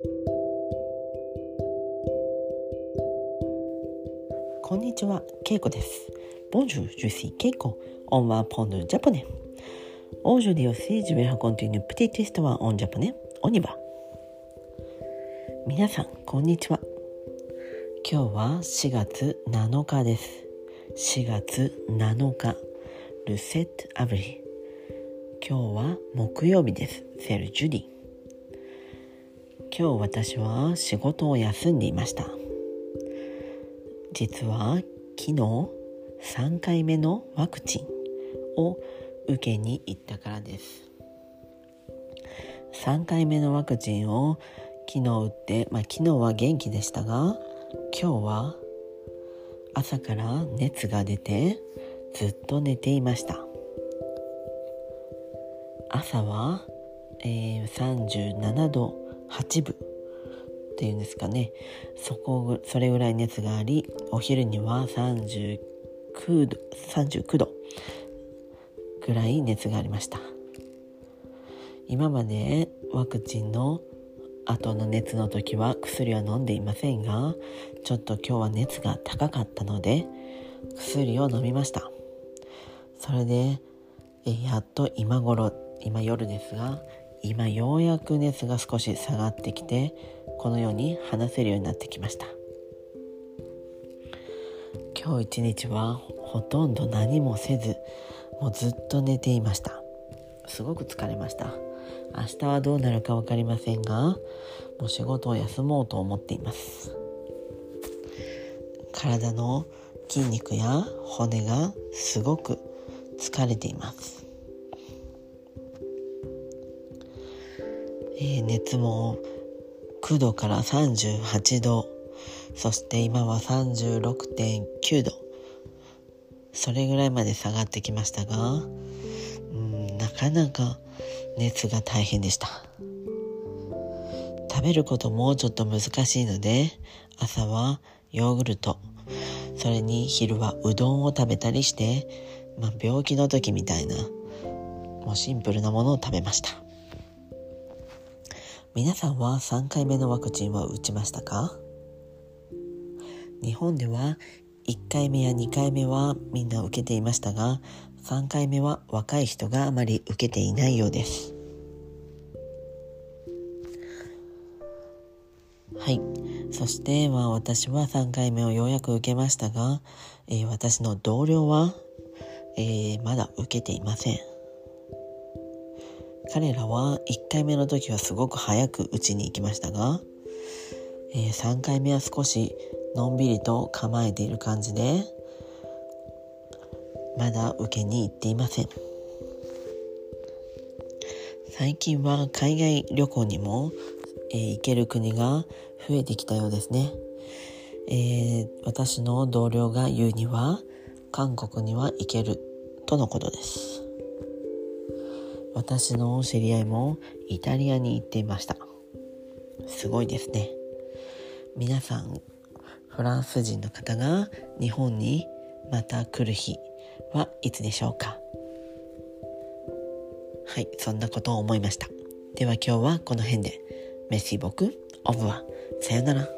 こんにちは、ケイコです。Bonjour, je suis Keiko. On va apprendre le japonais. Aujourd'hui aussi, je vais raconter une petite histoire en japonais. On y va. 皆さん、こんにちは。今日は4月7日です。4月7日、ルセットアブリ。今日は木曜日です。セルジュディ。今日私は仕事を休んでいました。実は昨日3回目のワクチンを受けに行ったからです3回目のワクチンを昨日打って、まあ、昨日は元気でしたが今日は朝から熱が出てずっと寝ていました朝は、えー、37度8分っていうんですかね。そこそれぐらい熱がありお昼には39度39度ぐらい熱がありました。今までワクチンの後の熱の時は薬は飲んでいませんがちょっと今日は熱が高かったので薬を飲みました。それでやっと今頃今夜ですが今ようやく熱が少し下がってきてこのように話せるようになってきました。今日一日はほとんど何もせずもうずっと寝ていました。すごく疲れました。明日はどうなるか分かりませんがもう仕事を休もうと思っています。体の筋肉や骨がすごく疲れています。えー、熱も9度から38度。そして今は36.9度。それぐらいまで下がってきましたがうんなかなか熱が大変でした。食べることもちょっと難しいので朝はヨーグルト。それに昼はうどんを食べたりして、まあ、病気の時みたいなもうシンプルなものを食べました。皆さんは3回目のワクチンは打ちましたか？日本では1回目や2回目はみんな受けていましたが3回目は若い人があまり受けていないようです。はい。そしてまあ私は3回目をようやく受けましたが、えー、私の同僚は、えー、まだ受けていません。彼らは1回目の時はすごく早く打ちに行きましたが、えー、3回目は少しのんびりと構えている感じでまだ受けに行っていません。最近は海外旅行にも、えー、行ける国が増えてきたようですね、えー、私の同僚が言うには韓国には行けるとのことです。私の知り合いもイタリアに行っていました。すごいですね。皆さんフランス人の方が日本にまた来る日はいつでしょうか。はいそんなことを思いました。では今日はこの辺で。メッシー僕オブは。さよなら。